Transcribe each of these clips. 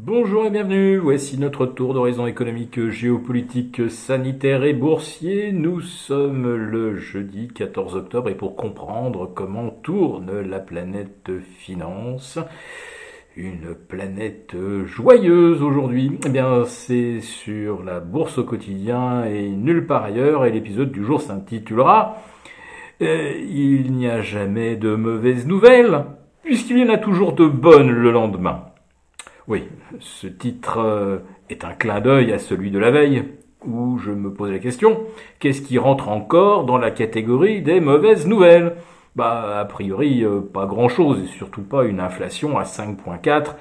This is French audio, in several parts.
Bonjour et bienvenue, voici notre tour d'horizon économique, géopolitique, sanitaire et boursier. Nous sommes le jeudi 14 octobre et pour comprendre comment tourne la planète finance, une planète joyeuse aujourd'hui, eh bien c'est sur la bourse au quotidien et nulle part ailleurs et l'épisode du jour s'intitulera euh, Il n'y a jamais de mauvaises nouvelles puisqu'il y en a toujours de bonnes le lendemain. Oui, ce titre euh, est un clin d'œil à celui de la veille, où je me pose la question, qu'est-ce qui rentre encore dans la catégorie des mauvaises nouvelles? Bah, a priori, euh, pas grand-chose, et surtout pas une inflation à 5.4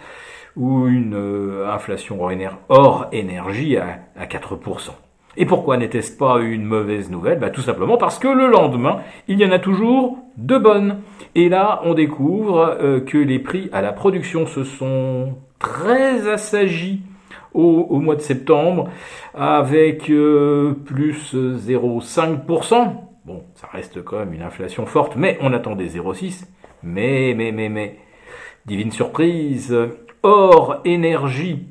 ou une euh, inflation hors énergie à, 4%. Et pourquoi n'était-ce pas une mauvaise nouvelle? Bah, Tout simplement parce que le lendemain, il y en a toujours de bonnes. Et là, on découvre que les prix à la production se sont très assagi au, mois de septembre avec euh, plus 0,5%. Bon, ça reste quand même une inflation forte, mais on attendait 0,6. Mais, mais, mais, mais, divine surprise, or énergie,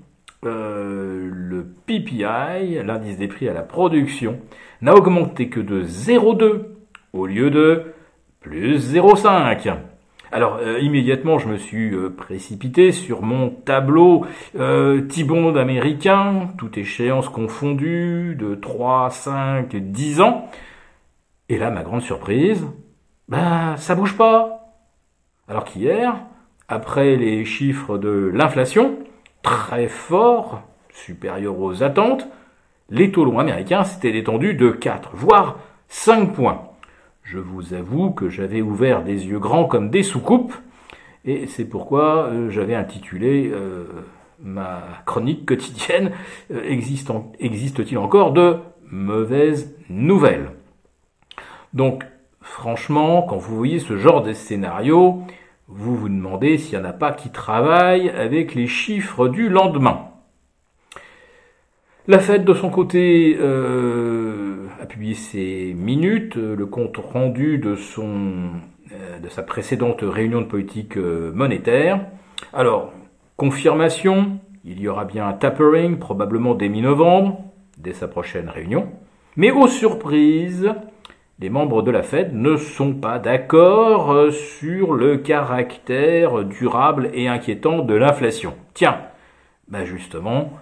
euh, le PPI, l'indice des prix à la production, n'a augmenté que de 0,2 au lieu de plus 0,5. Alors euh, immédiatement, je me suis euh, précipité sur mon tableau euh, T-bond américain, toute échéance confondue, de 3, 5, 10 ans. Et là, ma grande surprise, ben ça bouge pas. Alors qu'hier, après les chiffres de l'inflation, très forts, supérieurs aux attentes, les taux longs américains s'étaient détendus de 4, voire 5 points. Je vous avoue que j'avais ouvert des yeux grands comme des soucoupes, et c'est pourquoi euh, j'avais intitulé euh, ma chronique quotidienne euh, Existe-t-il encore de mauvaises nouvelles? Donc, franchement, quand vous voyez ce genre de scénario, vous vous demandez s'il n'y en a pas qui travaillent avec les chiffres du lendemain. La fête de son côté a publié ses minutes, euh, le compte rendu de, son, euh, de sa précédente réunion de politique euh, monétaire. Alors, confirmation, il y aura bien un tapering, probablement dès mi-novembre, dès sa prochaine réunion. Mais aux surprises, les membres de la Fed ne sont pas d'accord sur le caractère durable et inquiétant de l'inflation. Tiens, ben justement,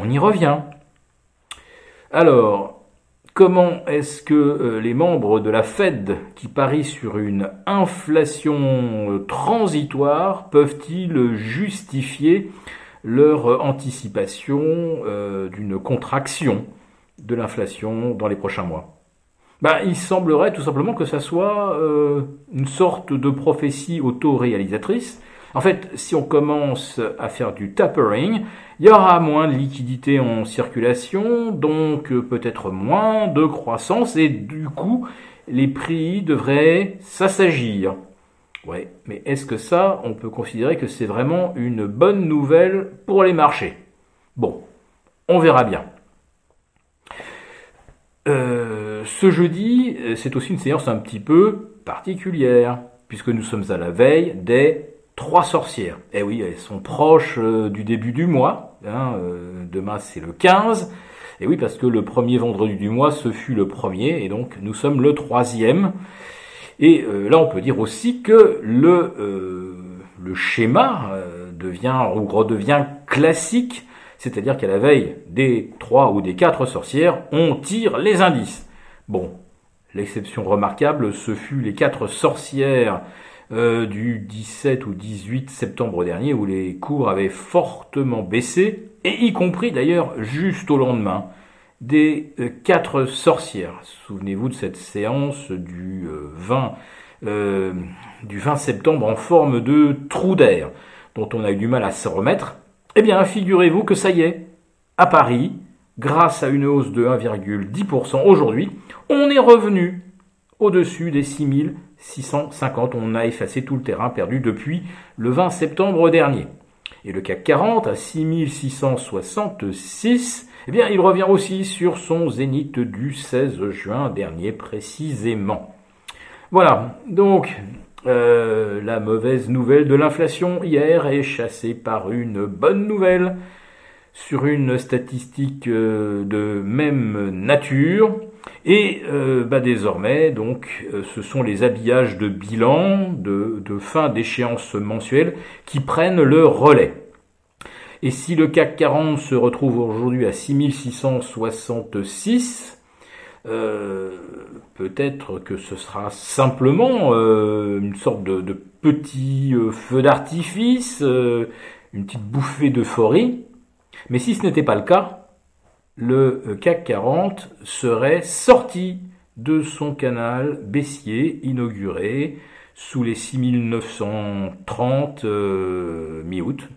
on y revient. Alors, Comment est-ce que euh, les membres de la Fed qui parient sur une inflation euh, transitoire peuvent-ils justifier leur anticipation euh, d'une contraction de l'inflation dans les prochains mois? Ben, Il semblerait tout simplement que ça soit une sorte de prophétie auto-réalisatrice en fait, si on commence à faire du tapering, il y aura moins de liquidité en circulation, donc euh, peut-être moins de croissance, et du coup, les prix devraient s'assagir. Ouais, mais est-ce que ça, on peut considérer que c'est vraiment une bonne nouvelle pour les marchés? Bon, on verra bien. Euh, ce jeudi, c'est aussi une séance un petit peu particulière, puisque nous sommes à la veille des trois sorcières. Eh oui, elles sont proches euh, du début du mois. Hein, euh, demain, c'est le 15. Et oui, parce que le premier vendredi du mois, ce fut le premier, et donc nous sommes le troisième. Et euh, là, on peut dire aussi que le, le schéma devient ou redevient classique, c'est-à-dire qu'à la veille des trois ou des quatre sorcières, on tire les indices. Bon, l'exception remarquable, ce fut les quatre sorcières euh, du 17 ou 18 septembre dernier où les cours avaient fortement baissé, et y compris d'ailleurs juste au lendemain des euh, quatre sorcières. Souvenez-vous de cette séance du 20, euh, du 20 septembre en forme de trou d'air, dont on a eu du mal à se remettre. Eh bien, figurez-vous que ça y est, à Paris, grâce à une hausse de 1,10% aujourd'hui, on est revenu au-dessus des 6650. On a effacé tout le terrain perdu depuis le 20 septembre dernier. Et le CAC 40 à 6666, eh bien, il revient aussi sur son zénith du 16 juin dernier précisément. Voilà. Donc, la mauvaise nouvelle de l'inflation hier est chassée par une bonne nouvelle sur une statistique de même nature. Et bah, désormais, donc, ce sont les habillages de bilan de, de fin d'échéance mensuelle qui prennent le relais. Et si le CAC 40 se retrouve aujourd'hui à 6666, euh, peut-être que ce sera simplement euh, une sorte de, petit euh, feu d'artifice, une petite bouffée d'euphorie. Mais si ce n'était pas le cas, le CAC 40 serait sorti de son canal baissier inauguré sous les 6930 mi-août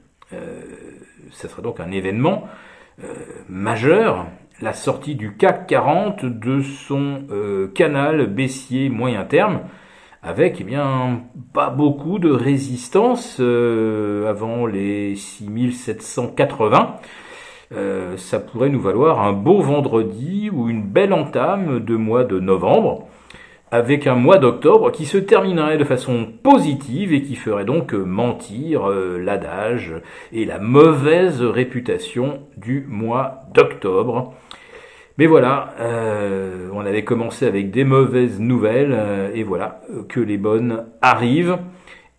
ce sera donc un événement euh, majeur, la sortie du CAC 40 de son euh, canal baissier moyen terme, avec eh bien pas beaucoup de résistance euh, avant les 6780. Ça pourrait nous valoir un beau vendredi ou une belle entame de mois de novembre avec un mois d'octobre qui se terminerait de façon positive et qui ferait donc mentir euh, l'adage et la mauvaise réputation du mois d'octobre. Mais voilà, euh, on avait commencé avec des mauvaises nouvelles euh, et voilà que les bonnes arrivent.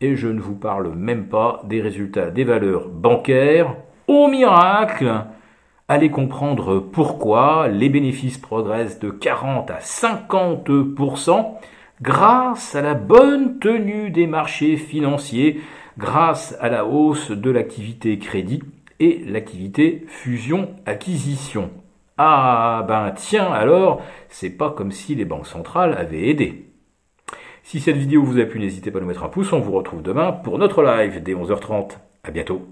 Et je ne vous parle même pas des résultats des valeurs bancaires. Au miracle Allez comprendre pourquoi les bénéfices progressent de 40 à 50% grâce à la bonne tenue des marchés financiers, grâce à la hausse de l'activité crédit et l'activité fusion-acquisition. Ah ben tiens alors, c'est pas comme si les banques centrales avaient aidé. Si cette vidéo vous a plu, n'hésitez pas à nous mettre un pouce, on vous retrouve demain pour notre live dès 11h30. À bientôt.